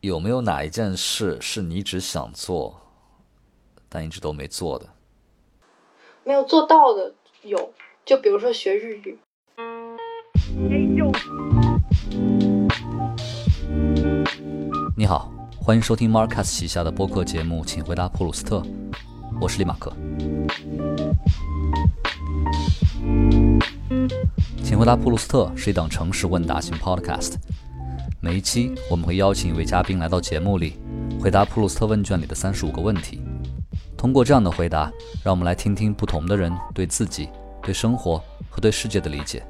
有没有哪一件事是你一直想做，但一直都没做的？没有做到的有，就比如说学日语。你好，欢迎收听 Marcus 旗下的播客节目，请回答普鲁斯特。我是李马克。请回答普鲁斯特是一档城市问答型 Podcast。每一期我们会邀请一位嘉宾来到节目里，回答普鲁斯特问卷里的三十五个问题。通过这样的回答，让我们来听听不同的人对自己、对生活和对世界的理解。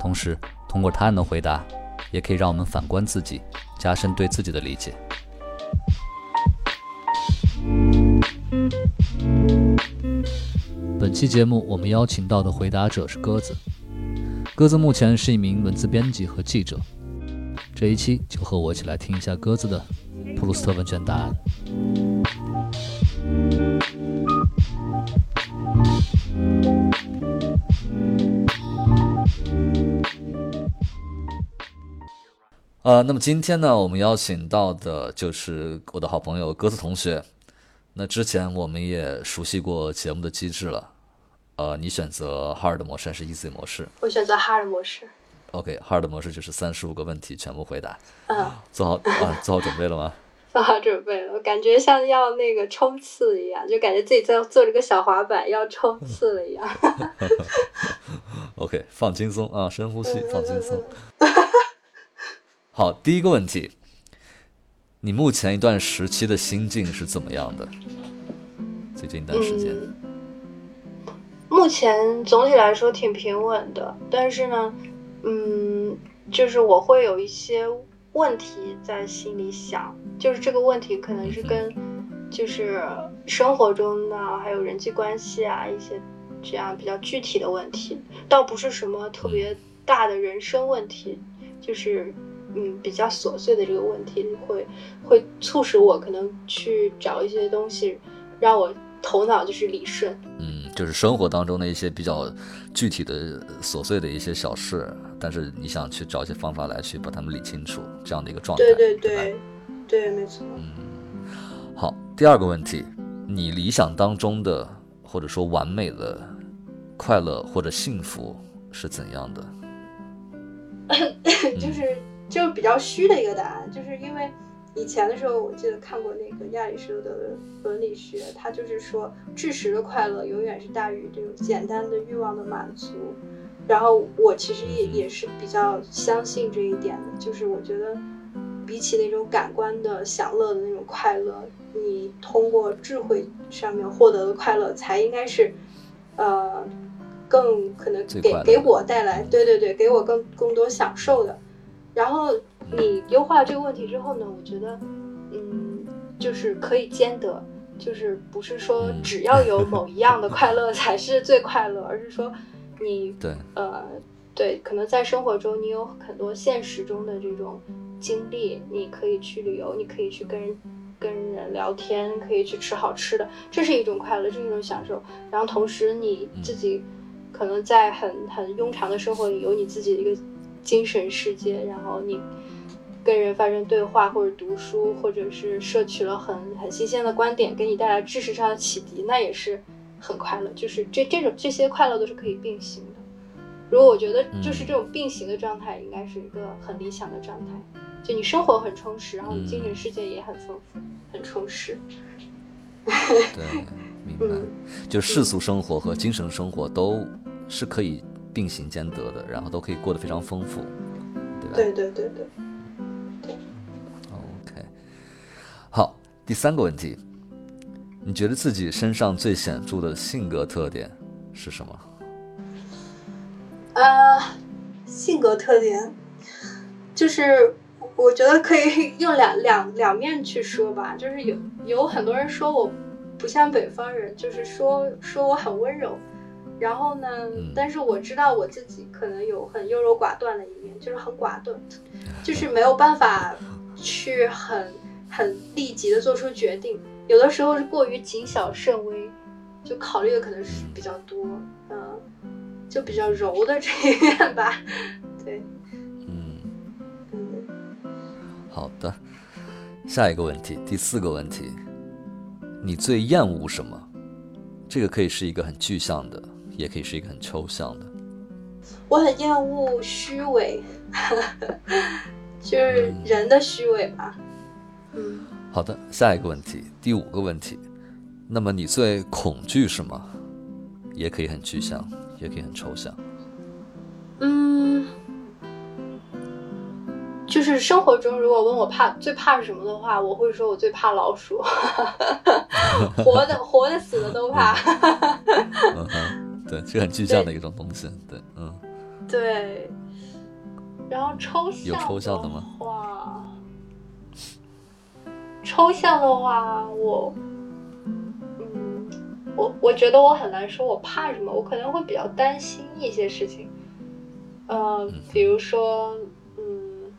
同时，通过他人的回答，也可以让我们反观自己，加深对自己的理解。本期节目我们邀请到的回答者是鸽子。鸽子目前是一名文字编辑和记者。这一期就和我一起来听一下鸽子的普鲁斯特问卷答案。呃，那么今天呢，我们邀请到的就是我的好朋友鸽子同学。那之前我们也熟悉过节目的机制了。呃，你选择 hard 模式还是 easy 模式？我选择 hard 模式。OK，hard 模式就是三十五个问题全部回答。嗯，做好啊，做好准备了吗？做好准备了，我感觉像要那个冲刺一样，就感觉自己在坐着个小滑板要冲刺了一样。OK，放轻松啊，深呼吸，放轻松。好，第一个问题，你目前一段时期的心境是怎么样的？最近一段时间，嗯目前总体来说挺平稳的，但是呢，嗯，就是我会有一些问题在心里想，就是这个问题可能是跟就是生活中的还有人际关系啊一些这样比较具体的问题，倒不是什么特别大的人生问题，就是嗯比较琐碎的这个问题会会促使我可能去找一些东西，让我头脑就是理顺。嗯，就是生活当中的一些比较具体的琐碎的一些小事，但是你想去找一些方法来去把它们理清楚，这样的一个状态。对对对对，对，没错。嗯好，第二个问题，你理想当中的或者说完美的快乐或者幸福是怎样的？就是就是比较虚的一个答案，就是因为以前的时候，我记得看过那个亚里士多德的伦理学，他就是说，知识的快乐永远是大于这种简单的欲望的满足。然后我其实也也是比较相信这一点的，就是我觉得比起那种感官的享乐的那种快乐，你通过智慧上面获得的快乐，才应该是，呃，更可能给给我带来，对对对，给我更更多享受的。然后你优化这个问题之后呢，我觉得，嗯，就是可以兼得，就是不是说嗯只要有某一样的 快乐才是最快乐，而是说你对，呃，对，可能在生活中你有很多现实中的这种经历，你可以去旅游，你可以去跟人跟人聊天，可以去吃好吃的，这是一种快乐，这是一种享受。然后同时你自己可能在很很庸常的生活里有你自己的一个精神世界，然后你跟人发生对话，或者读书，或者是摄取了很很新鲜的观点，给你带来知识上的启迪，那也是很快乐。就是这这种这些快乐都是可以并行的。如果我觉得就是这种并行的状态，应该是一个很理想的状态。就你生活很充实，然后你精神世界也很丰富、很充实。对，明白。嗯，就世俗生活和精神生活都是可以并行兼得的，然后都可以过得非常丰富，对吧？对对对对。OK，好，第三个问题，你觉得自己身上最显著的性格特点是什么？呃，性格特点，就是我觉得可以 用两两两面去说吧。就是有有很多人说我不像北方人，就是说说我很温柔。然后呢，嗯但是我知道我自己可能有很优柔寡断的一面，就是很寡断，就是没有办法去很很立即的做出决定。有的时候是过于谨小慎微，就考虑的可能是比较多，嗯、就比较柔的这一面吧。对，嗯，嗯，好的。下一个问题，第四个问题，你最厌恶什么？这个可以是一个很具象的，也可以是一个很抽象的。我很厌恶虚伪，就是人的虚伪吧。嗯，好的，下一个问题，第五个问题，那么你最恐惧什么？也可以很具象，也可以很抽象。嗯，就是生活中，如果问我怕最怕什么的话，我会说我最怕老鼠，活的活的死的都怕。对，就很具象的一种东西，对，嗯，对。然后抽象有抽象的吗？哇，抽象的话，我，嗯，我我觉得我很难说我怕什么，我可能会比较担心一些事情。呃，比如说，嗯，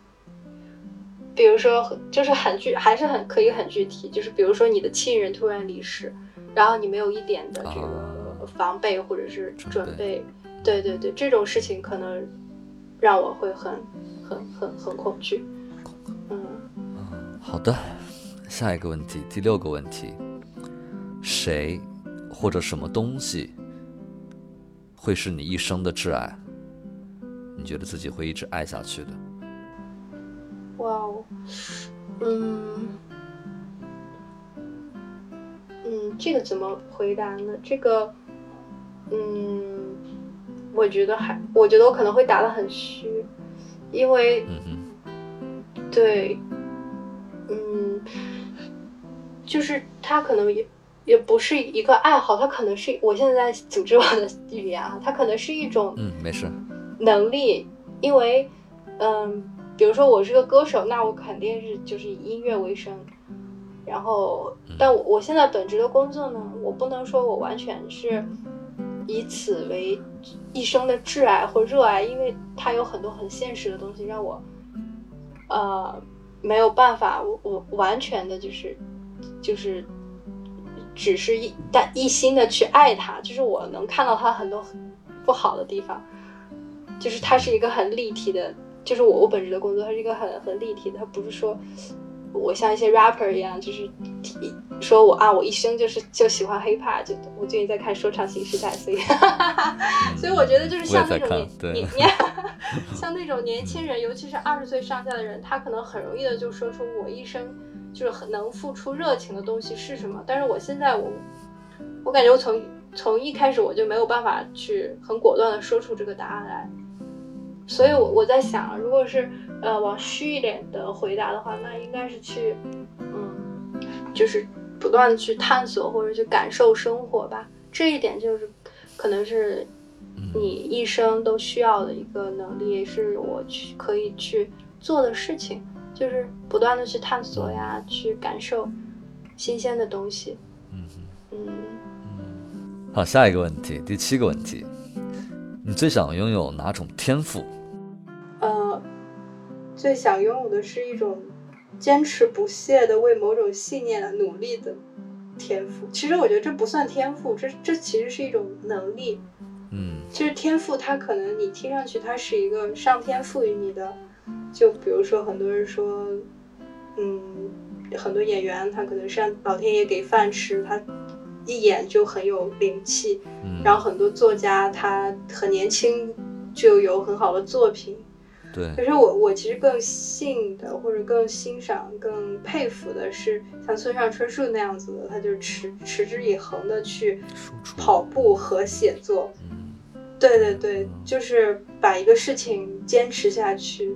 比如说，就是很具，还是很可以很具体，就是比如说你的亲人突然离世，然后你没有一点的这个防备或者是准备，对对对，这种事情可能让我会很很很很恐惧。嗯，好的，下一个问题，第六个问题，谁或者什么东西会是你一生的挚爱？你觉得自己会一直爱下去的？哇哦，嗯嗯，这个怎么回答呢？这个，嗯，我觉得还，我觉得我可能会答的很虚，因为，对，嗯，就是他可能也也不是一个爱好，他可能是我现在在组织我的语言啊，他可能是一种，嗯，没事。能力，因为，嗯，比如说我是个歌手，那我肯定是就是以音乐为生，然后，但我我现在本职的工作呢，我不能说我完全是以此为一生的挚爱或热爱，因为它有很多很现实的东西让我，呃，没有办法，我我完全的就是就是只是一但一心的去爱它，就是我能看到它很多不好的地方。就是它是一个很立体的，就是我我本职的工作，它是一个很很立体的，它不是说我像一些 rapper 一样，就是说我啊，我一生就是就喜欢 hip hop，就我最近在看说唱新时代，所以 所以我觉得就是像那种年年 像那种年轻人，尤其是二十岁上下的人，他可能很容易的就说出我一生就是很能付出热情的东西是什么，但是我现在我我感觉我从从一开始我就没有办法去很果断的说出这个答案来。所以，我我在想，如果是呃往虚一点的回答的话，那应该是去，嗯，就是不断的去探索或者去感受生活吧。这一点就是可能是你一生都需要的一个能力，是我去可以去做的事情，就是不断的去探索呀，去感受新鲜的东西。嗯嗯嗯。好，下一个问题，第七个问题，你最想拥有哪种天赋？最想拥有的是一种坚持不懈的为某种信念努力的天赋。其实我觉得这不算天赋，这这其实是一种能力。嗯，其实天赋它可能你听上去它是一个上天赋予你的，就比如说很多人说，嗯，很多演员他可能是老天爷给饭吃，他一眼就很有灵气。嗯，然后很多作家他很年轻就有很好的作品。可是我我其实更信的，或者更欣赏、更佩服的是像村上春树那样子的，他就是持持之以恒的去跑步和写作。嗯，对对对，就是把一个事情坚持下去，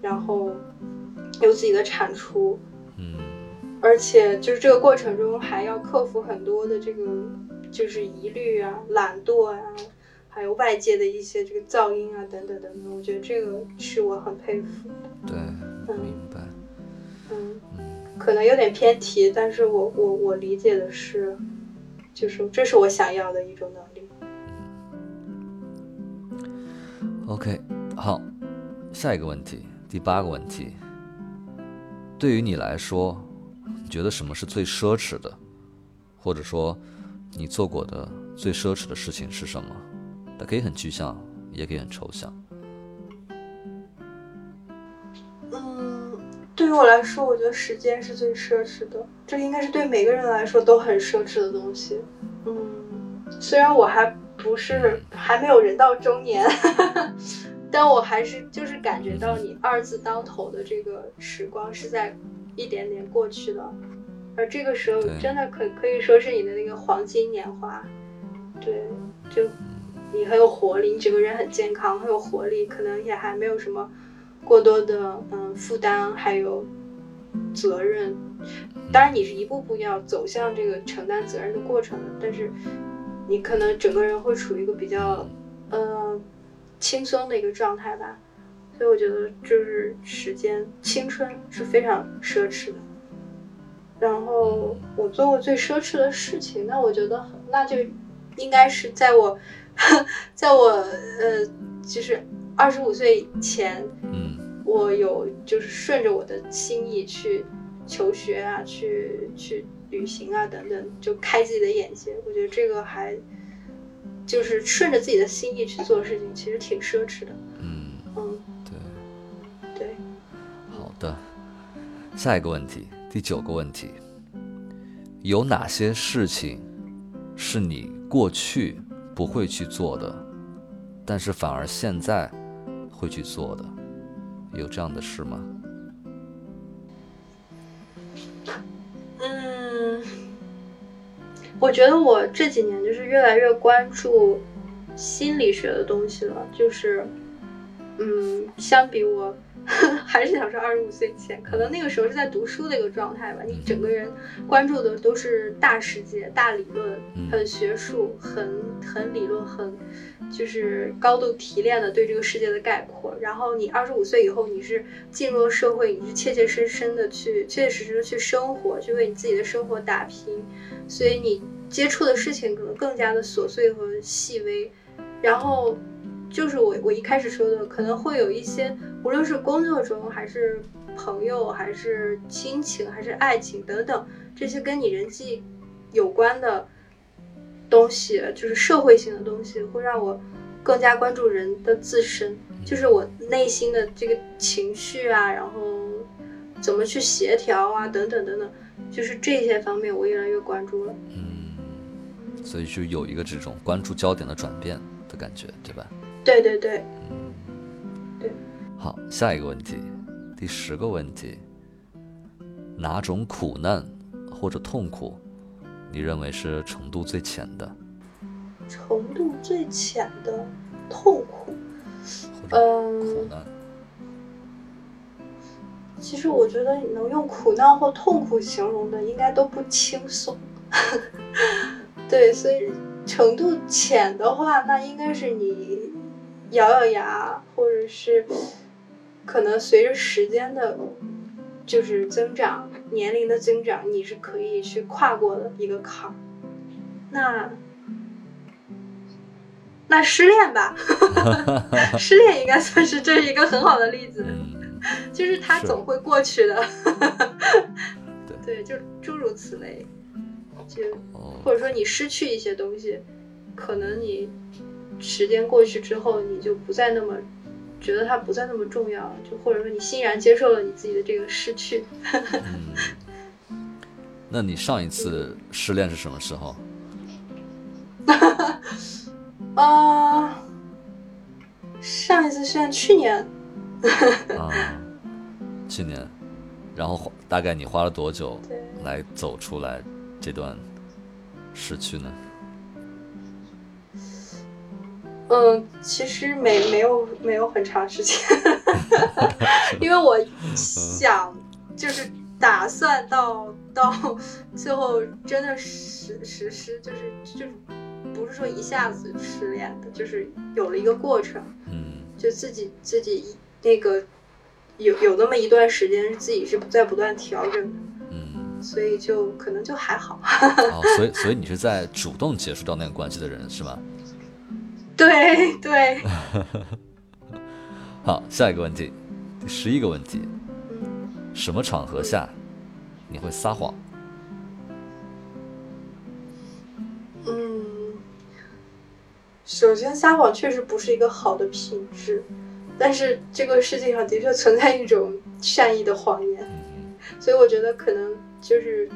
然后有自己的产出。嗯，而且就是这个过程中还要克服很多的这个就是疑虑啊、懒惰啊。还有外界的一些这个噪音啊，等等等等，我觉得这个是我很佩服的。对，明白。嗯嗯，可能有点偏题，但是我我我理解的是，就是这是我想要的一种能力。OK，好，下一个问题，第八个问题，对于你来说，你觉得什么是最奢侈的，或者说你做过的最奢侈的事情是什么？它可以很具象，也可以很抽象。嗯，对于我来说，我觉得时间是最奢侈的，这应该是对每个人来说都很奢侈的东西。嗯，虽然我还不是还没有人到中年，但我还是就是感觉到你二字当头的这个时光是在一点点过去的，而这个时候真的可可以说是你的那个黄金年华。对，就你很有活力，你整个人很健康，很有活力，可能也还没有什么。过多的嗯负担还有责任，当然你是一步步要走向这个承担责任的过程的，但是你可能整个人会处于一个比较嗯轻松的一个状态吧，所以我觉得就是时间青春是非常奢侈的。然后我做过最奢侈的事情，那我觉得那就应该是在我 在我呃就是二十五岁前。嗯我有就是顺着我的心意去求学啊，去去旅行啊，等等，就开自己的眼界。我觉得这个还就是顺着自己的心意去做事情，其实挺奢侈的。嗯嗯，对对。好的，下一个问题，第九个问题，有哪些事情是你过去不会去做的，但是反而现在会去做的？有这样的事吗？嗯，我觉得我这几年就是越来越关注心理学的东西了，就是，嗯，相比我。还是想说，二十五岁前，可能那个时候是在读书的一个状态吧。你整个人关注的都是大世界、大理论，很学术、很很理论、很就是高度提炼的对这个世界的概括。然后你二十五岁以后，你是进入了社会，你是切切实实的去切切实实的去生活，去为你自己的生活打拼。所以你接触的事情可能更加的琐碎和细微。然后。就是我我一开始说的，可能会有一些，无论是工作中，还是朋友，还是亲情，还是爱情等等，这些跟你人际有关的东西，就是社会性的东西，会让我更加关注人的自身，就是我内心的这个情绪啊，然后怎么去协调啊，等等等等，就是这些方面我越来越关注了。嗯，所以就有一个这种关注焦点的转变的感觉，对吧？对对对，对。好，下一个问题，第十个问题，哪种苦难或者痛苦，你认为是程度最浅的？程度最浅的痛苦，嗯，苦难。其实我觉得能用苦难或痛苦形容的，应该都不轻松。对，所以程度浅的话，那应该是你。咬咬牙，或者是可能随着时间的，就是增长，年龄的增长，你是可以去跨过的一个坎儿。那那失恋吧，失恋应该算是这是一个很好的例子，就是它总会过去的。对，就诸如此类，就或者说你失去一些东西，可能你。时间过去之后，你就不再那么觉得它不再那么重要了，就或者说你欣然接受了你自己的这个失去。那你上一次失恋是什么时候？啊，上一次失恋去年。啊，去年，然后大概你花了多久来走出来这段失去呢？嗯，其实没没有没有很长时间，因为我想就是打算到到最后真的实实施，就是就不是说一下子失恋的，就是有了一个过程，嗯，就自己自己那个有有那么一段时间自己是在不断调整的，嗯，所以就可能就还好。哦，所以 所以你是在主动结束掉那个关系的人是吗？对对，好，下一个问题，第十一个问题，什么场合下你会撒谎？嗯，首先撒谎确实不是一个好的品质，但是这个世界上的确存在一种善意的谎言。所以我觉得可能就是，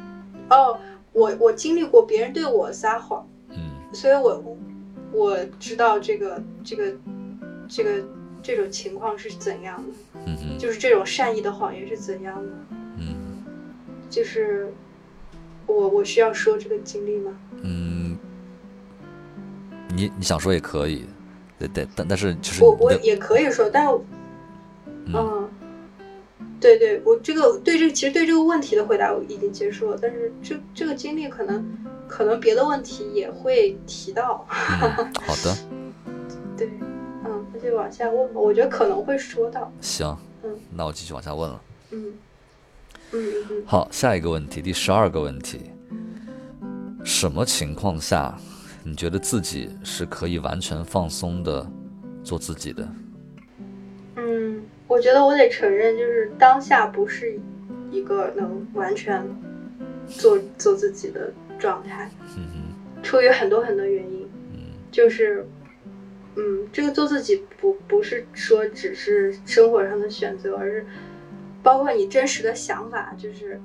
哦，我我经历过别人对我撒谎，嗯所以我我知道这个这个这个这种情况是怎样的，嗯哼就是这种善意的谎言是怎样的，嗯就是我我需要说这个经历吗？嗯，你你想说也可以，对对，但但是就是我我也可以说，但是嗯嗯，对对，我这个对这个其实对这个问题的回答我已经结束了，但是这这个经历可能可能别的问题也会提到，嗯好的 对，嗯，那就往下问吧，我觉得可能会说到，行，嗯那我继续往下问了。嗯嗯嗯嗯，好，下一个问题，第十二个问题，什么情况下你觉得自己是可以完全放松的做自己的？嗯，我觉得我得承认，就是当下不是一个能完全做做自己的状态，嗯出于很多很多原因，嗯就是，嗯，这个做自己不不是说只是生活上的选择，而是包括你真实的想法，就是，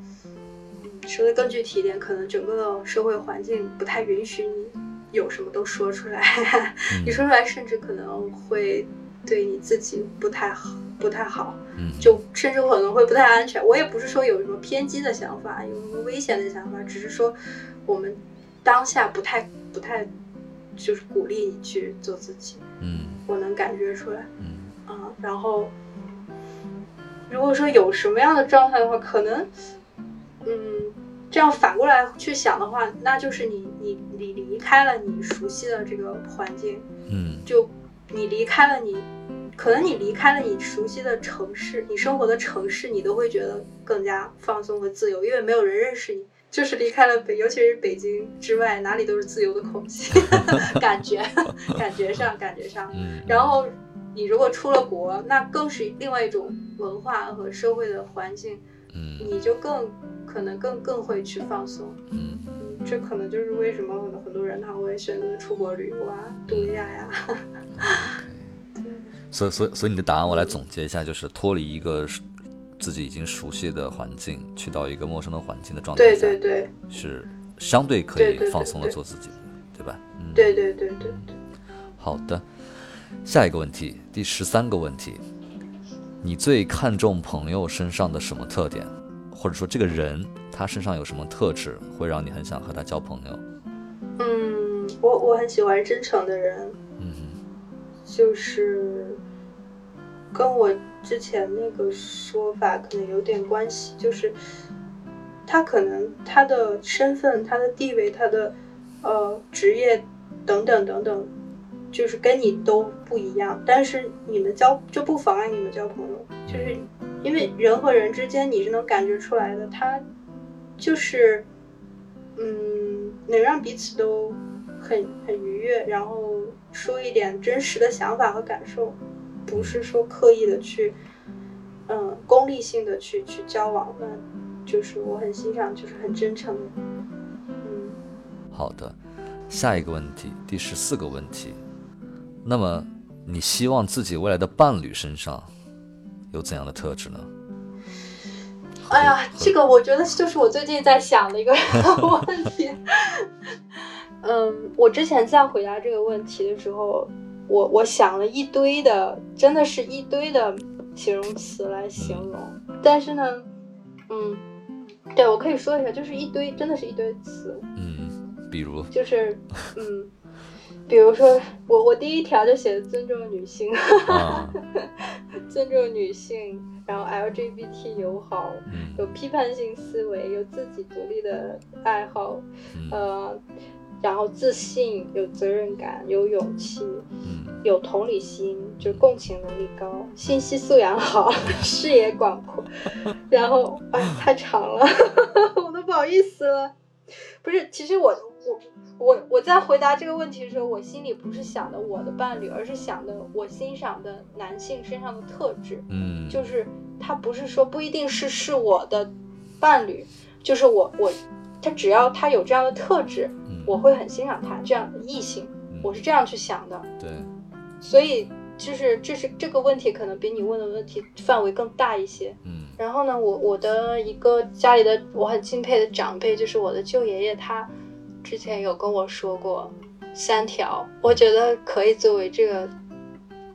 嗯，说的更具体一点，可能整个社会环境不太允许你有什么都说出来，你说出来甚至可能会对你自己不太好，不太好。嗯就甚至可能会不太安全。我也不是说有什么偏激的想法，有什么危险的想法，只是说我们当下不太不太就是鼓励你去做自己，嗯我能感觉出来嗯啊。然后如果说有什么样的状态的话，可能嗯。这样反过来去想的话，那就是你你你离开了你熟悉的这个环境，嗯就你离开了你，可能你离开了你熟悉的城市，你生活的城市，你都会觉得更加放松和自由，因为没有人认识你。就是离开了北，尤其是北京之外，哪里都是自由的空气，感觉，感觉上，感觉上。嗯，然后你如果出了国，那更是另外一种文化和社会的环境，嗯你就更可能更更会去放松。嗯嗯，这可能就是为什么很多很多人他会选择出国旅游啊、度假呀、所以所以所以你的答案我来总结一下，就是脱离一个自己已经熟悉的环境，去到一个陌生的环境的状态对下，对对是相对可以放松的做自己的，对吧？嗯，对对对对对。好的，下一个问题，第十三个问题，你最看重朋友身上的什么特点，或者说这个人他身上有什么特质，会让你很想和他交朋友？嗯，我我很喜欢真诚的人，嗯就是跟我之前那个说法可能有点关系，就是他可能他的身份、他的地位、他的呃职业等等等等，就是跟你都不一样，但是你们交就不妨碍你们交朋友，就是因为人和人之间你是能感觉出来的，他就是嗯能让彼此都很很愉悦，然后说一点真实的想法和感受，不是说刻意的去嗯功利性的去去交往，那就是我很欣赏，就是很真诚的，嗯。好的，下一个问题，第十四个问题，那么你希望自己未来的伴侣身上有怎样的特质呢？哎呀，这个我觉得就是我最近在想的一个 问题。嗯，我之前在回答这个问题的时候，我我想了一堆的，真的是一堆的形容词来形容。但是呢，嗯，对我可以说一下，就是一堆，真的是一堆词，嗯，比如，就是嗯，比如说我我第一条就写的尊重女性，啊，尊重女性，然后 LGBT 友好，嗯有批判性思维，有自己独立的爱好，嗯呃，然后自信，有责任感，有勇气，嗯有同理心，就是共情能力高，信息素养好，视野广阔，然后哎太长了，我都不好意思了。不是，其实我我我我在回答这个问题的时候，我心里不是想的我的伴侣，而是想的我欣赏的男性身上的特质。嗯，就是他不是说不一定是是我的伴侣，就是我我他只要他有这样的特质，嗯我会很欣赏他这样的异性，嗯我是这样去想的。对，所以就是这是这个问题可能比你问的问题范围更大一些。嗯然后呢，我我的一个家里的我很敬佩的长辈，就是我的舅爷爷，他之前有跟我说过三条，我觉得可以作为这个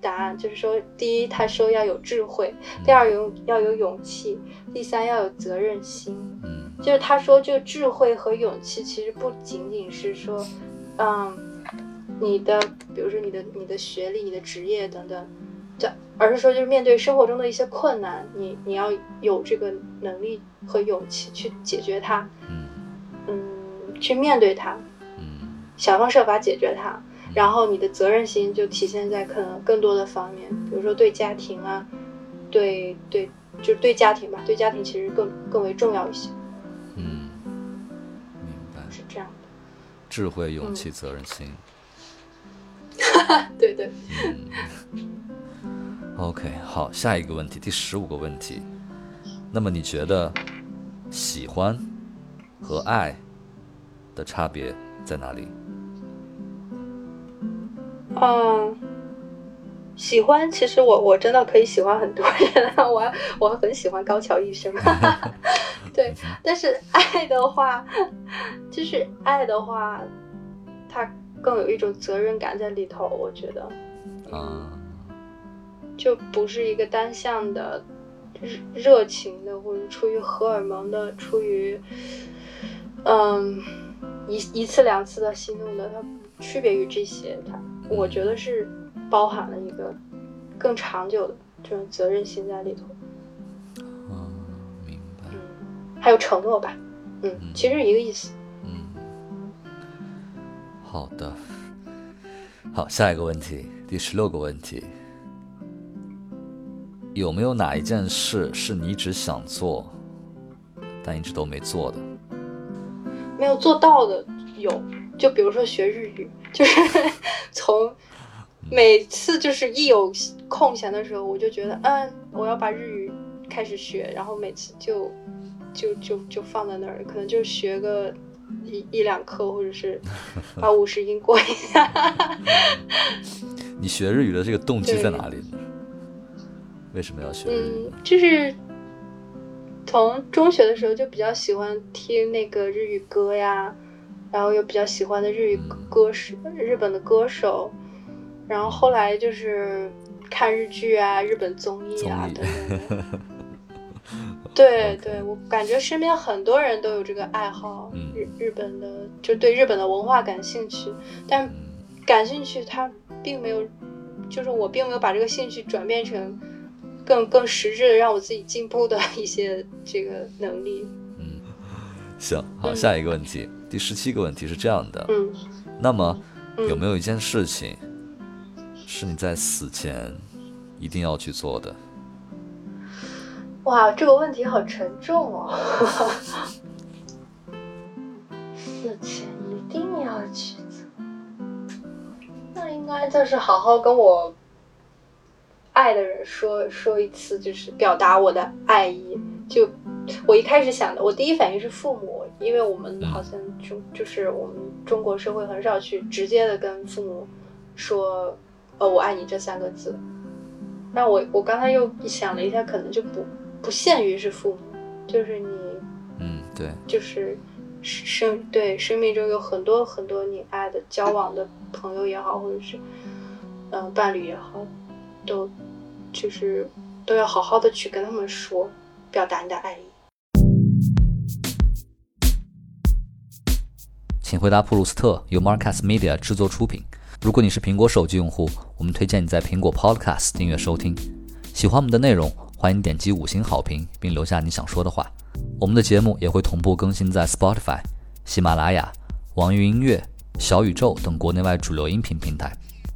答案，就是说，第一，他说要有智慧；第二，有要有勇气；第三，要有责任心。嗯就是他说，这个智慧和勇气其实不仅仅是说，嗯，你的，比如说你的你的学历、你的职业等等，对，而是说就是面对生活中的一些困难，你你要有这个能力和勇气去解决它，嗯嗯，去面对它，嗯想方设法解决它。然后你的责任心就体现在可能更多的方面，比如说对家庭啊，对对，就是对家庭吧，对家庭其实更更为重要一些，智慧、勇气、责任心。对对，嗯，OK，好，下一个问题，第十五个问题。那么你觉得喜欢和爱的差别在哪里？嗯，喜欢，其实我我真的可以喜欢很多人啊，我我很喜欢高桥医生，对，但是爱的话，就是爱的话，它更有一种责任感在里头，我觉得啊，就不是一个单向的热热情的，或者出于荷尔蒙的，出于嗯一一次两次的心动的，它区别于这些，它我觉得是包含了一个更长久的这种责任心在里头，嗯，明白。嗯，还有承诺吧，嗯，其实一个意思。嗯，好的。好，下一个问题，第十六个问题，有没有哪一件事是你一直想做，但一直都没做的？没有做到的有，就比如说学日语，就是 从每次就是一有空闲的时候，我就觉得，嗯，我要把日语开始学，然后每次就就就就放在那儿，可能就学个一一两课，或者是 把五十音过一下。你学日语的这个动机在哪里呢？为什么要学日语嗯？，就是从中学的时候就比较喜欢听那个日语歌呀，然后又比较喜欢的日语嗯歌手、日本的歌手，然后后来就是看日剧啊、日本综艺啊等等。对对，我感觉身边很多人都有这个爱好，嗯日日本的就对日本的文化感兴趣，但嗯。感兴趣，他并没有，就是我并没有把这个兴趣转变成更更实质的让我自己进步的一些这个能力。嗯，行，好，嗯。下一个问题，第十七个问题是这样的，嗯。那么嗯。有没有一件事情是你在死前一定要去做的？哇，这个问题好沉重哦。死前一定要去做，那应该就是好好跟我爱的人说说一次，就是表达我的爱意。就我一开始想的，我第一反应是父母，因为我们好像就就是我们中国社会很少去直接的跟父母说“呃我爱你”这三个字。那我我刚才又想了一下，可能就不不限于是父母，就是你嗯，对，就是生对生命中有很多很多你爱的交往的朋友也好，或者是嗯、呃伴侣也好，都就是都要好好的去跟他们说，表达你的爱意。请回答普鲁斯特由 Marcus Media 制作出品。如果你是苹果手机用户，我们推荐你在苹果 Podcast 订阅收听。喜欢我们的内容，欢迎点击五星好评，并留下你想说的话。我们的节目也会同步更新在 Spotify、喜马拉雅、网易云音乐、小宇宙等国内外主流音频平台。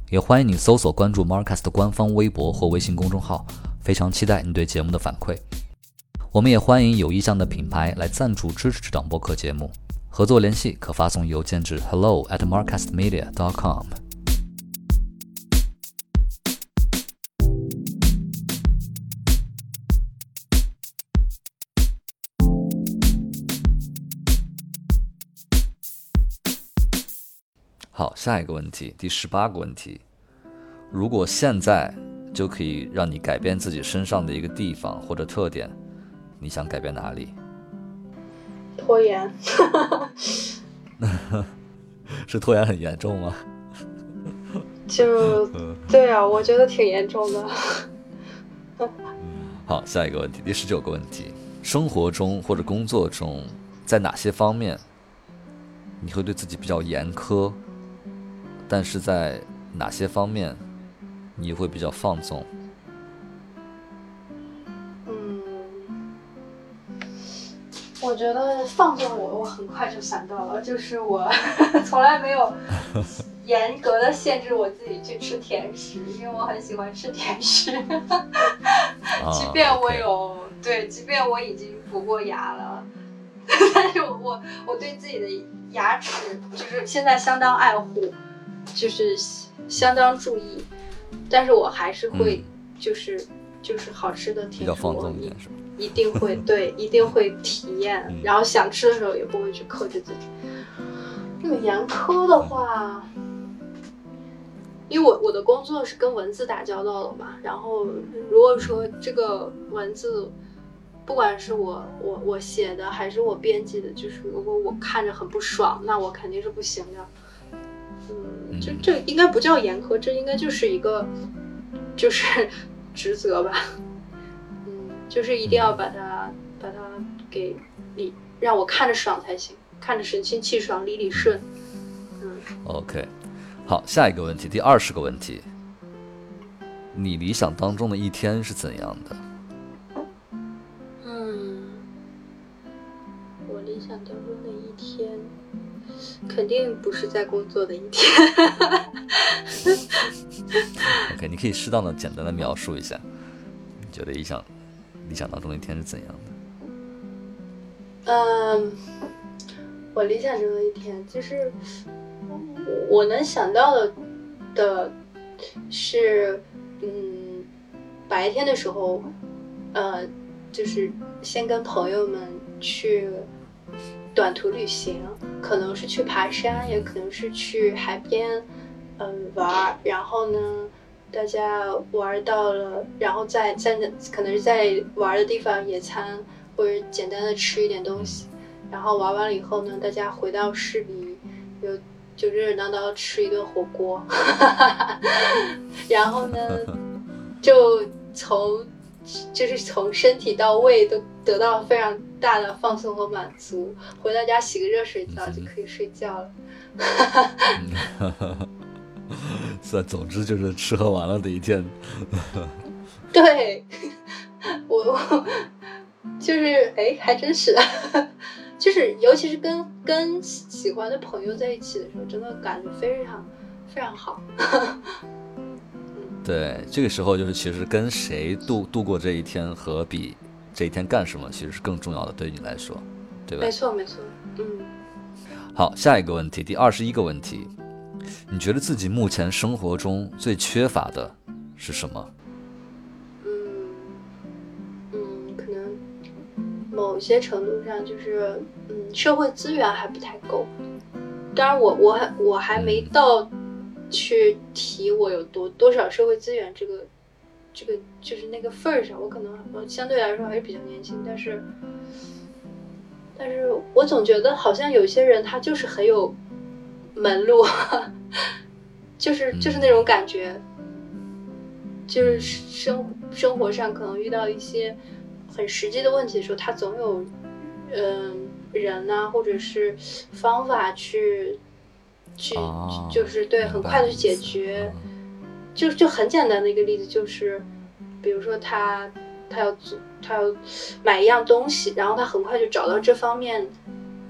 也欢迎你搜索关注 Marcus 的官方微博或微信公众号。非常期待你对节目的反馈。我们也欢迎有意向的品牌来赞助支持这档播客节目。合作联系可发送邮件至 hello at marcastmedia.com。好，下一个问题，第十八个问题：如果现在就可以让你改变自己身上的一个地方或者特点，你想改变哪里？拖延。是拖延很严重吗？就对啊，我觉得挺严重的。好，下一个问题，第十九个问题：生活中或者工作中，在哪些方面你会对自己比较严苛？但是在哪些方面你会比较放纵？嗯，我觉得放纵我，我很快就想到了，就是我 从来没有。严格的限制我自己去吃甜食，因为我很喜欢吃甜食。即便我有对，即便我已经补过牙了，但是我我对自己的牙齿就是现在相当爱护，就是相当注意，但是我还是会就是就是好吃的甜食，我一定会对一定会体验，然后想吃的时候也不会去克制自己。那么严苛的话。因为我我的工作是跟文字打交道的嘛，然后如果说这个文字，不管是我我我写的还是我编辑的，就是如果我看着很不爽，那我肯定是不行的。嗯，就这应该不叫严苛，这应该就是一个就是 职责吧。嗯，就是一定要把它把它给理，让我看着爽才行，看着神清气爽，理理顺。嗯，OK。好，下一个问题，第二十个问题，你理想当中的一天是怎样的？肯定不是在工作的一天。OK，你可以适当的、简单的描述一下，你觉得理想理想当中的一天是怎样的？嗯，我理想中的一天就是。我能想到的的是，嗯，白天的时候，呃，就是先跟朋友们去短途旅行，可能是去爬山，也可能是去海边，嗯，玩儿。然后呢，大家玩到了，然后在在可能是在玩的地方野餐，或者简单的吃一点东西。然后玩完了以后呢，大家回到市里有。就热热闹闹吃一顿火锅，然后呢，就从就是从身体到胃都得到非常大的放松和满足。回到家洗个热水澡就可以睡觉了。哈哈哈算，总之就是吃喝玩乐的一天。对，我就是哎，还真是。就是，尤其是跟跟喜欢的朋友在一起的时候，真的感觉非常非常好。对，这个时候就是其实跟谁度度过这一天，和比这一天干什么，其实是更重要的，对于你来说，对吧？没错，没错。嗯。好，下一个问题，第二十一个问题，你觉得自己目前生活中最缺乏的是什么？嗯嗯，可能某些程度上，就是嗯，社会资源还不太够。当然，我我还我还没到去提我有多多少社会资源这个这个就是那个份儿上。我可能我相对来说还是比较年轻，但是但是我总觉得好像有些人他就是很有门路，就是就是那种感觉，就是生生活上可能遇到一些。很实际的问题的时候，他总有，嗯，人呐，或者是方法去，去，就是对，很快的去解决。就就很简单的一个例子，就是，比如说他，他要做，他要买一样东西，然后他很快就找到这方面，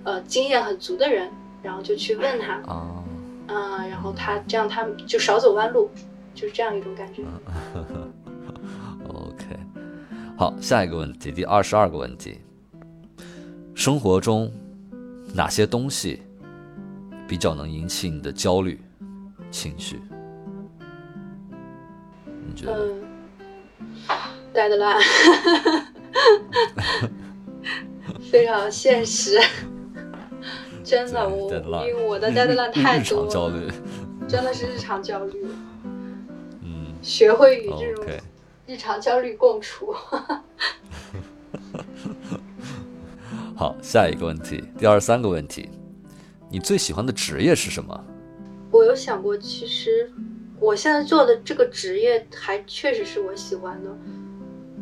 呃，经验很足的人，然后就去问他，啊，嗯，然后他这样他就少走弯路，就是这样一种感觉。OK，好，下一个问题，第二十二个问题：生活中哪些东西比较能引起你的焦虑情绪？你觉得？呆的烂，非常现实，真的，我因为我的带的烂太 多了，真的是日常焦虑。嗯，学会与这种。日常焦虑共处。好，下一个问题，第二十三个问题，你最喜欢的职业是什么？我有想过，其实我现在做的这个职业还确实是我喜欢的，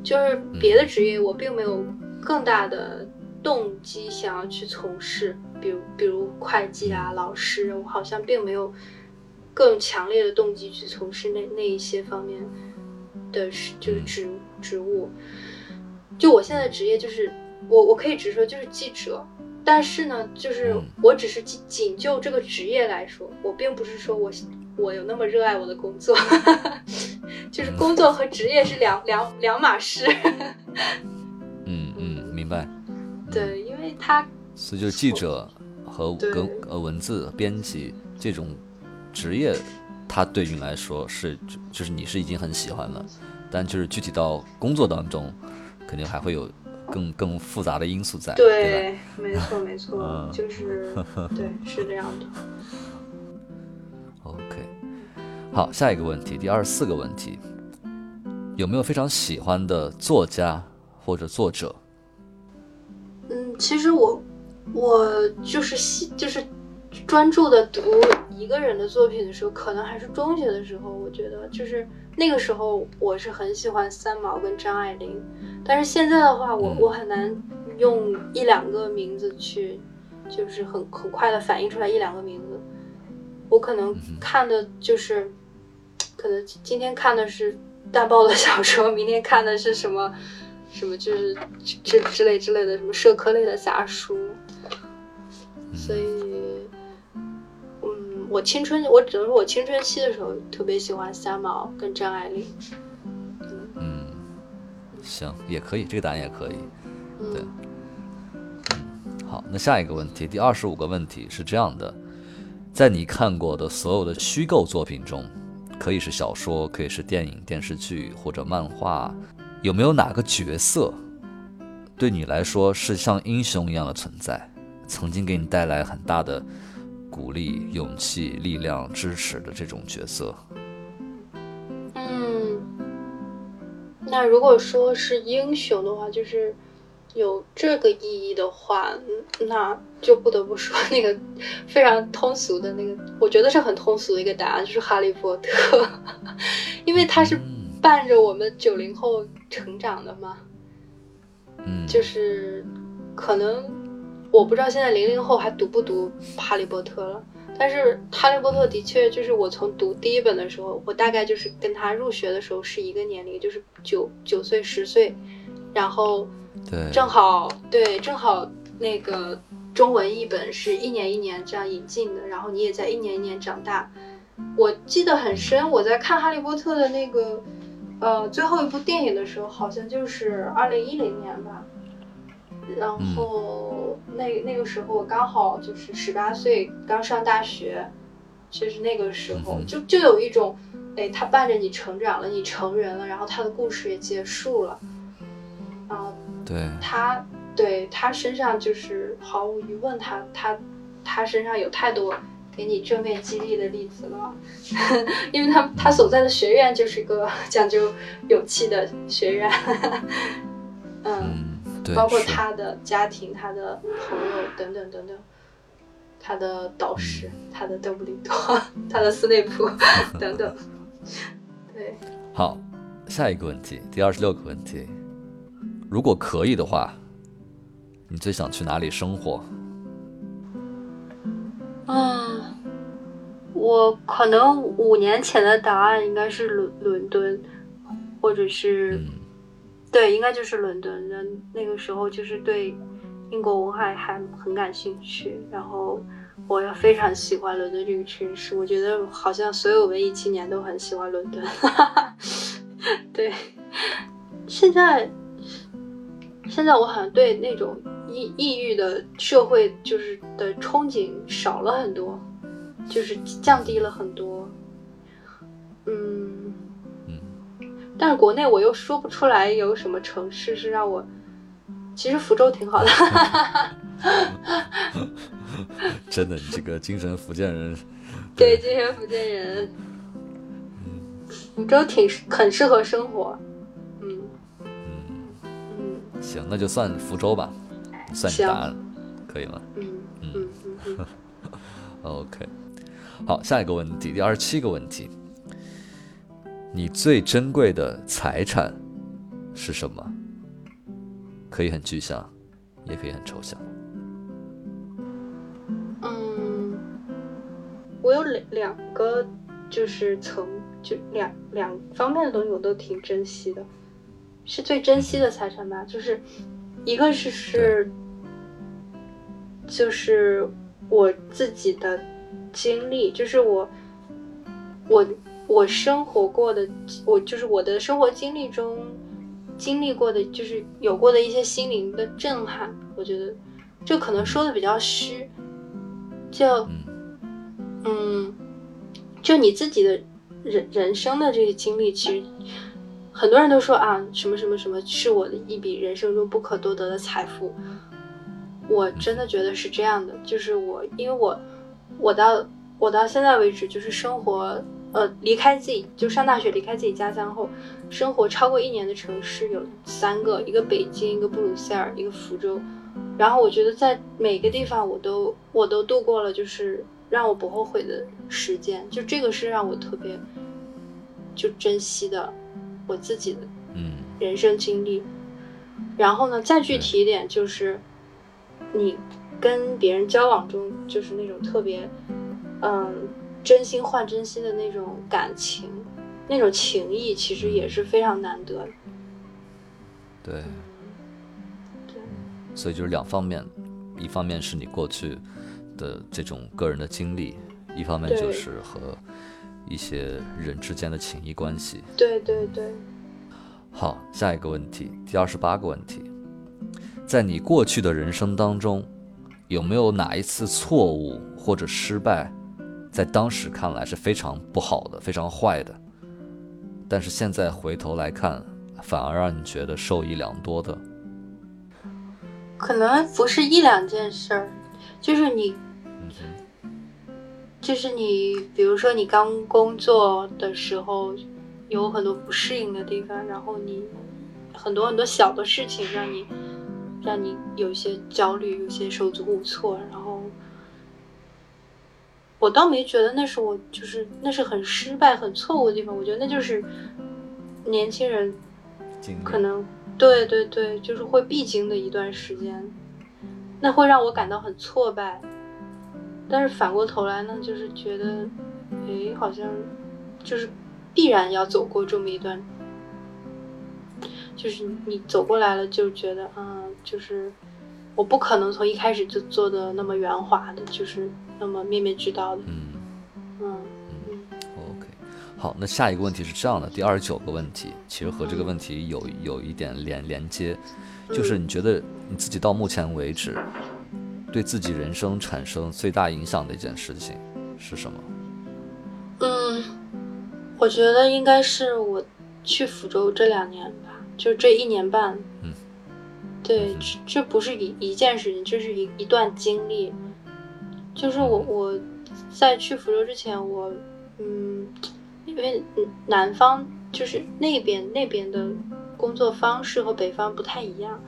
就是别的职业我并没有更大的动机想要去从事，比如比如会计啊、老师，我好像并没有更强烈的动机去从事那那一些方面的事，就是职职务。就我现在的职业就是我我可以直说就是记者。但是呢，就是我只是仅仅就这个职业来说，我并不是说我我有那么热爱我的工作，就是工作和职业是两两两码事。嗯嗯，明白。对，因为他所以就记者和跟呃文字编辑这种职业，他对你来说是就是你是已经很喜欢了，但就是具体到工作当中，肯定还会有。更更复杂的因素在，对，没错没错，就是 对，是这样的。OK，好，下一个问题，第二十四个问题，有没有非常喜欢的作家或者作者？嗯，其实我我就是喜就是专注的读一个人的作品的时候，可能还是中学的时候，我觉得就是那个时候我是很喜欢三毛跟张爱玲。但是现在的话，我我很难用一两个名字去，就是很很快的反映出来一两个名字。我可能看的就是，可能今天看的是大爆的小说，明天看的是什么什么，就是之之类之类的什么社科类的杂书。所以，嗯，我青春，我只能说我青春期的时候特别喜欢三毛跟张爱玲。嗯行，也可以，这个答案也可以。对，嗯，好，那下一个问题，第二十五个问题是这样的：在你看过的所有的虚构作品中，可以是小说，可以是电影、电视剧或者漫画，有没有哪个角色对你来说是像英雄一样的存在，曾经给你带来很大的鼓励、勇气、力量、支持的这种角色？嗯那如果说是英雄的话，就是有这个意义的话，那就不得不说那个非常通俗的那个，我觉得是很通俗的一个答案，就是哈利波特，因为它是伴着我们九零后成长的嘛。嗯，就是可能我不知道现在零零后还读不读哈利波特了。但是《哈利波特》的确就是我从读第一本的时候，我大概就是跟他入学的时候是一个年龄，就是九九岁十岁，然后对，正好对，正好那个中文译本是一年一年这样引进的，然后你也在一年一年长大。我记得很深，我在看《哈利波特》的那个呃最后一部电影的时候，好像就是二零一零年吧。然后那那个时候我刚好就是十八岁，刚上大学，就是那个时候就就有一种，哎，他伴着你成长了，你成人了，然后他的故事也结束了，然后对。他对他身上就是毫无疑问，他他他身上有太多给你正面激励的例子了，因为他他所在的学院就是一个 讲究勇气的学院，嗯。包括他的家庭、他的朋友等等等等，他的导师、他的邓布利多、他的斯内普等等。对，好，下一个问题，第二十六个问题，如果可以的话，你最想去哪里生活？啊，我可能五年前的答案应该是伦伦敦，或者是。对，应该就是伦敦那那个时候，就是对英国文化还很感兴趣。然后我也非常喜欢伦敦这个城市，我觉得好像所有文艺青年都很喜欢伦敦。对，现在现在我好像对那种抑抑郁的社会就是的憧憬少了很多，就是降低了很多。嗯。但是国内我又说不出来有什么城市是让我，其实福州挺好的。真的，你这个精神福建人。对，精神福建人。福州挺很适合生活。行，那就算福州吧。算你答案，可以吗？嗯嗯嗯。OK，好，下一个问题，第二十七个问题，你最珍贵的财产是什么？可以很具象，也可以很抽象。嗯，我有两两个，就是层，就两两方面的东西，我都挺珍惜的，是最珍惜的财产吧。就是一个是是，就是我自己的经历，就是我我我生活过的，我就是我的生活经历中。经历过的就是有过的一些心灵的震撼，我觉得这可能说的比较虚，就嗯，就你自己的人人生的这些经历，其实很多人都说啊，什么什么什么是我的一笔人生中不可多得的财富，我真的觉得是这样的，就是我因为我我到我到现在为止就是生活。呃，离开自己就上大学，离开自己家乡后，生活超过一年的城市有三个，一个北京，一个布鲁塞尔，一个福州。然后我觉得在每个地方我都我都度过了，就是让我不后悔的时间。就这个是让我特别就珍惜的我自己的嗯人生经历。然后呢，再具体一点，就是你跟别人交往中，就是那种特别嗯。真心换真心的那种感情，那种情谊，其实也是非常难得的。对，对，所以就是两方面，一方面是你过去的这种个人的经历，一方面就是和一些人之间的情谊关系。对对对。好，下一个问题，第二十八个问题，在你过去的人生当中，有没有哪一次错误或者失败？在当时看来是非常不好的、非常坏的，但是现在回头来看，反而让你觉得受益良多的。可能不是一两件事儿，就是你，就是你，比如说你刚工作的时候，有很多不适应的地方，然后你很多很多小的事情让你让你有些焦虑，有些手足无措，然后。我倒没觉得那是我就是那是很失败、很错误的地方。我觉得那就是年轻人可能对对对，就是会必经的一段时间，那会让我感到很挫败。但是反过头来呢，就是觉得，哎，好像就是必然要走过这么一段，就是你走过来了，就觉得，嗯，就是我不可能从一开始就做的那么圆滑的，就是。那么面面俱到的，嗯。嗯嗯，OK，好，那下一个问题是这样的，第二十九个问题其实和这个问题有有一点连连接，就是你觉得你自己到目前为止对自己人生产生最大影响的一件事情是什么？嗯，我觉得应该是我去福州这两年吧，就这一年半，嗯，对，这这不是一一件事情，这是一一段经历。就是我我在去福州之前，我嗯，因为南方就是那边那边的工作方式和北方不太一样，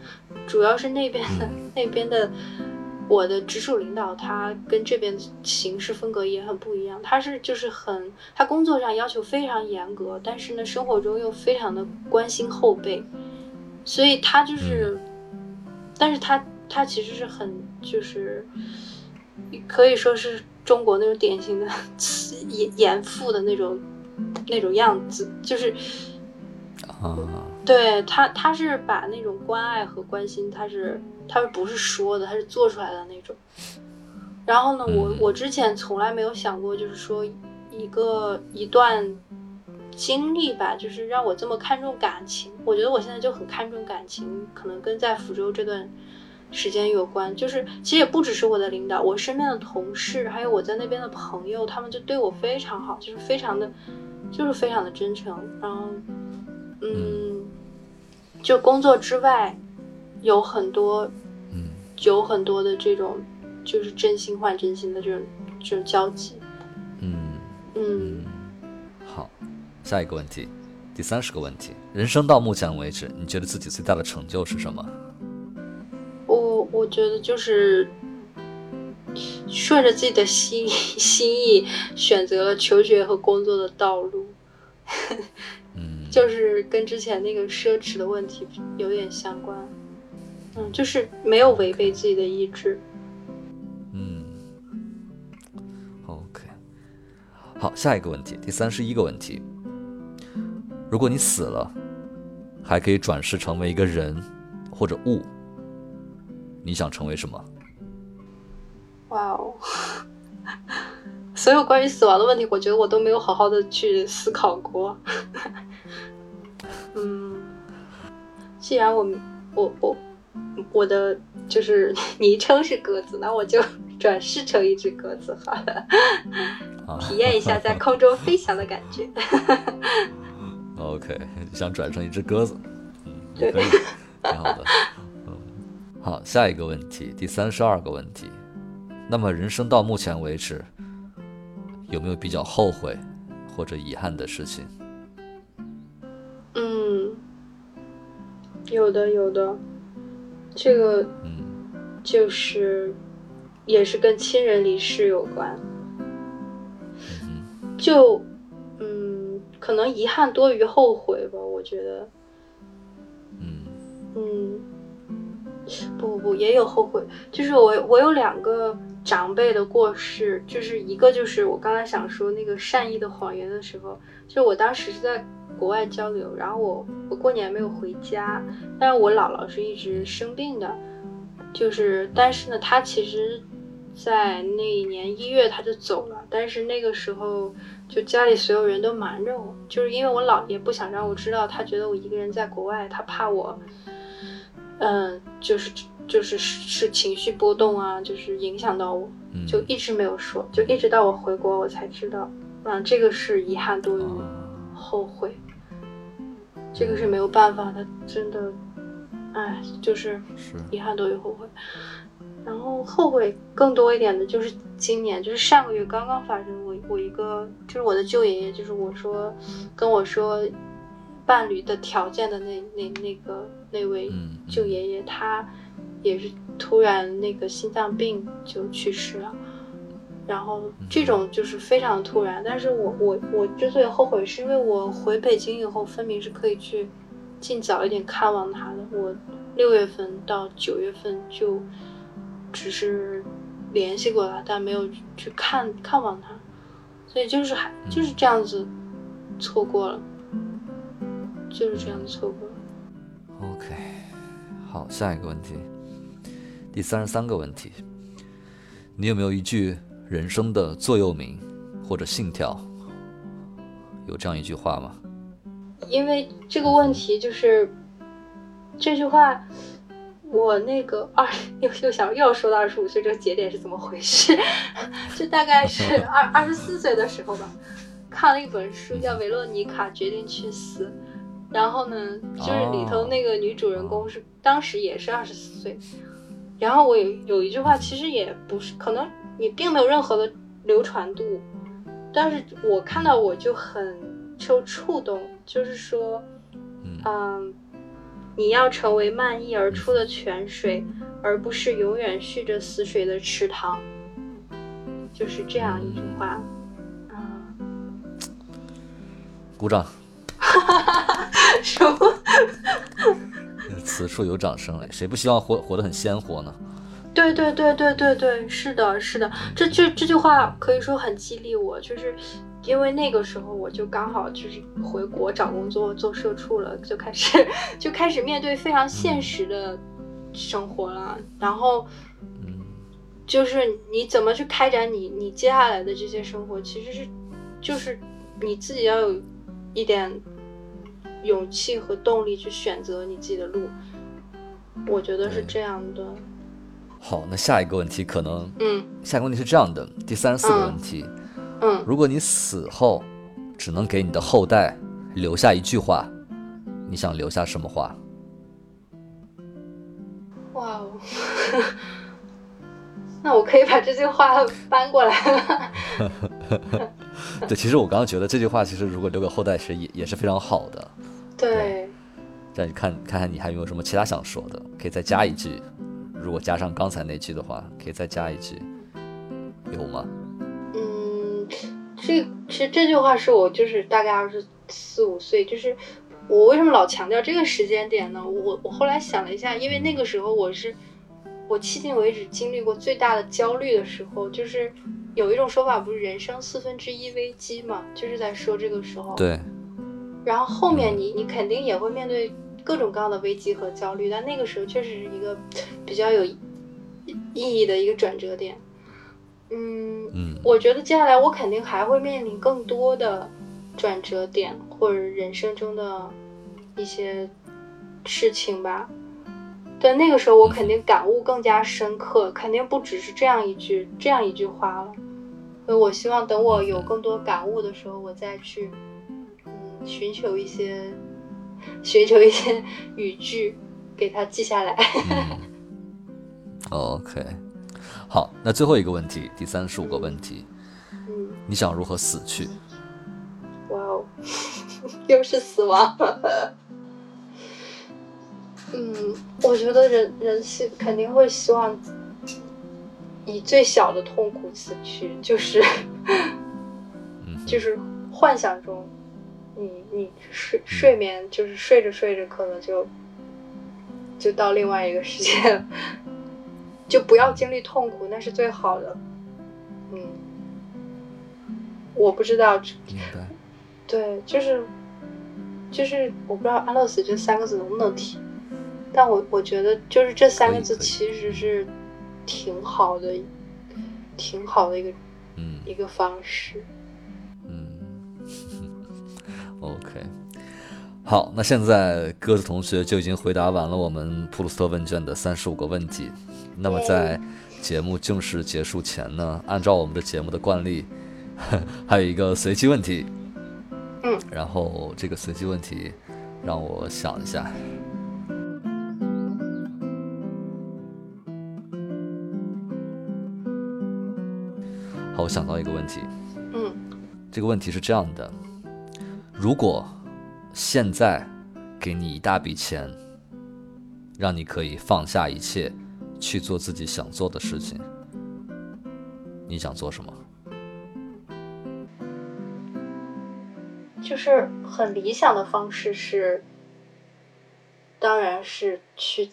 主要是那边的那边的我的直属领导他跟这边行事风格也很不一样，他是就是很他工作上要求非常严格，但是呢生活中又非常的关心后辈，所以他就是，但是他他其实是很就是。可以说是中国那种典型的 严严父的那种那种样子，就是啊，对他，他是把那种关爱和关心，他是他不是说的，他是做出来的那种。然后呢，我我之前从来没有想过，就是说一个一段经历吧，就是让我这么看重感情。我觉得我现在就很看重感情，可能跟在福州这段。时间有关，就是其实也不只是我的领导，我身边的同事，还有我在那边的朋友，他们就对我非常好，就是非常的，就是非常的真诚。然后，嗯，就工作之外，有很多，嗯，有很多的这种，就是真心换真心的这种这种交集。嗯嗯，好，下一个问题，第三十个问题，人生到目前为止，你觉得自己最大的成就是什么？我我觉得就是顺着自己的心心意选择了求学和工作的道路，嗯，就是跟之前那个奢侈的问题有点相关。嗯，就是没有违背自己的意志。嗯，OK，好，下一个问题，第三十一个问题，如果你死了，还可以转世成为一个人或者物，你想成为什么？哇哦！所有关于死亡的问题，我觉得我都没有好好的去思考过。既然我我我我的就是 昵称是鸽子，那我就转世成一只鸽子好了，啊体验一下在空中飞翔的感觉。OK，想转成一只鸽子，嗯，可以，挺好的。嗯，好，下一个问题，第三十二个问题。那么人生到目前为止，有没有比较后悔或者遗憾的事情？有的有的，这个嗯就是也是跟亲人离世有关。嗯就嗯，可能遗憾多于后悔吧，我觉得。嗯嗯，不不不，也有后悔。就是我我有两个长辈的过世，就是一个就是我刚才想说那个善意的谎言的时候，就我当时是在国外交流，然后我我过年没有回家，但是我姥姥是一直生病的，就是但是呢，她其实。在那一年一月，她就走了，但是那个时候就家里所有人都瞒着我，就是因为我姥爷不想让我知道，他觉得我一个人在国外，他怕我，嗯、就是就是是情绪波动啊，就是影响到我，嗯，就一直没有说，就一直到我回国我才知道，嗯，这个是遗憾多于哦后悔，这个是没有办法的，真的，哎，就是是遗憾多于后悔。然后后悔更多一点的就是今年，就是上个月刚刚发生，我我一个就是我的舅爷爷，就是我说跟我说伴侣的条件的那那那个那位嗯舅爷爷，他也是突然那个心脏病就去世了。然后这种就是非常突然，但是我我我之所以后悔，是因为我回北京以后，分明是可以去尽早一点看望他的。我六月份到九月份就只是联系过他，但没有去看看望他，所以就是还就是这样子错过了，就是这样错过了。OK，好，下一个问题，第三十三个问题，你有没有一句人生的座右铭或者信条？有这样一句话吗？因为这个问题就是这句话，我那个二 又又想又要说到二十五岁这个节点是怎么回事？就大概是 二二十四岁的时候吧，看了一本书叫《维洛妮卡决定去死》，然后呢，就是里头那个女主人公是当时也是二十四岁，然后我有有一句话，其实也不是，可能也并没有任何的流传度，但是我看到我就很受触动，就是说，嗯嗯，你要成为漫溢而出的泉水，而不是永远蓄着死水的池塘，就是这样一句话。嗯，鼓掌，什么？此处有掌声嘞！谁不希望活活得很鲜活呢？对对对对对对，是的，是的，这这这句话可以说很激励我，就是因为那个时候我就刚好就是回国找工作做社畜了，就开始 就开始面对非常现实的生活了，然后嗯。就是你怎么去开展你你接下来的这些生活，其实是就是你自己要有一点勇气和动力去选择你自己的路，我觉得是这样的，好，那下一个问题可能，嗯下一个问题是这样的，第三十四个问题，嗯。如果你死后只能给你的后代留下一句话，你想留下什么话？哇哦，那我可以把这句话搬过来了。对，其实我刚刚觉得这句话其实如果留给后代是也也是非常好的。对，再看看看你还有没有什么其他想说的，可以再加一句。如如果加上刚才那句的话，可以再加一句，有吗？嗯，这其实这句话是我就是大概二十四五岁，就是我为什么老强调这个时间点呢？我我后来想了一下，因为那个时候我是我迄今为止经历过最大的焦虑的时候，就是有一种说法不是人生四分之一危机嘛，就是在说这个时候。对。然后后面你你肯定也会面对各种各样的危机和焦虑，但那个时候确实是一个 比较有意义的一个转折点。嗯嗯，我觉得接下来我肯定还会面临更多的转折点或者人生中的一些事情吧。但那个时候我肯定感悟更加深刻，肯定不只是这样一句这样一句话了。所以我希望等我有更多感悟的时候，我再去嗯。寻求一些，寻求一些语句，给他记下来。OK，好，那最后一个问题，第三十五个问题，嗯，你想如何死去？哇哦，又是死亡。嗯，我觉得人人希肯定会希望以最小的痛苦死去，就是，就是幻想中。你你睡睡眠就是睡着睡着可能就就到另外一个世界了，就不要经历痛苦，那是最好的。嗯，我不知道，对，就是就是我不知道安乐死这三个字能不能提，但我我觉得就是这三个字其实是挺好的，挺好的一个嗯。一个方式。好，那现在鸽子同学就已经回答完了我们普鲁斯特问卷的三十五个问题。那么在节目正式结束前呢，按照我们的节目的惯例，还有一个随机问题。嗯，然后这个随机问题让我想一下。好，我想到一个问题。嗯，这个问题是这样的。如果现在给你一大笔钱，让你可以放下一切去做自己想做的事情，你想做什么？就是很理想的方式是，当然是去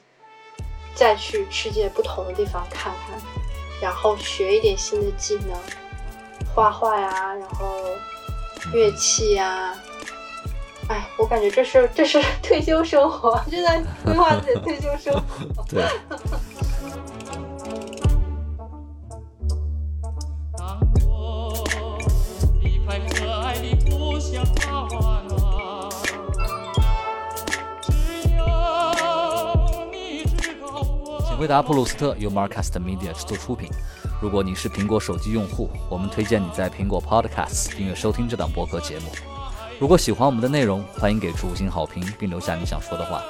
再去世界不同的地方看看，然后学一点新的技能，画画呀，然后乐器呀。哎，我感觉这是这是 退休生活，就在规划自己的退休生活。对。请回答普鲁斯特由 Marcast Media 制作出品。如果你是苹果手机用户，我们推荐你在苹果 Podcast 订阅收听这档播客节目。如果喜欢我们的内容，欢迎给出五星好评，并留下你想说的话。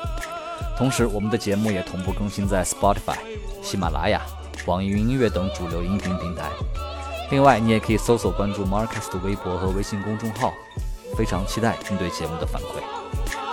同时，我们的节目也同步更新在 Spotify、喜马拉雅、网易云音乐等主流音频平台。另外，你也可以搜索关注 Marcus 的微博和微信公众号。非常期待您对节目的反馈。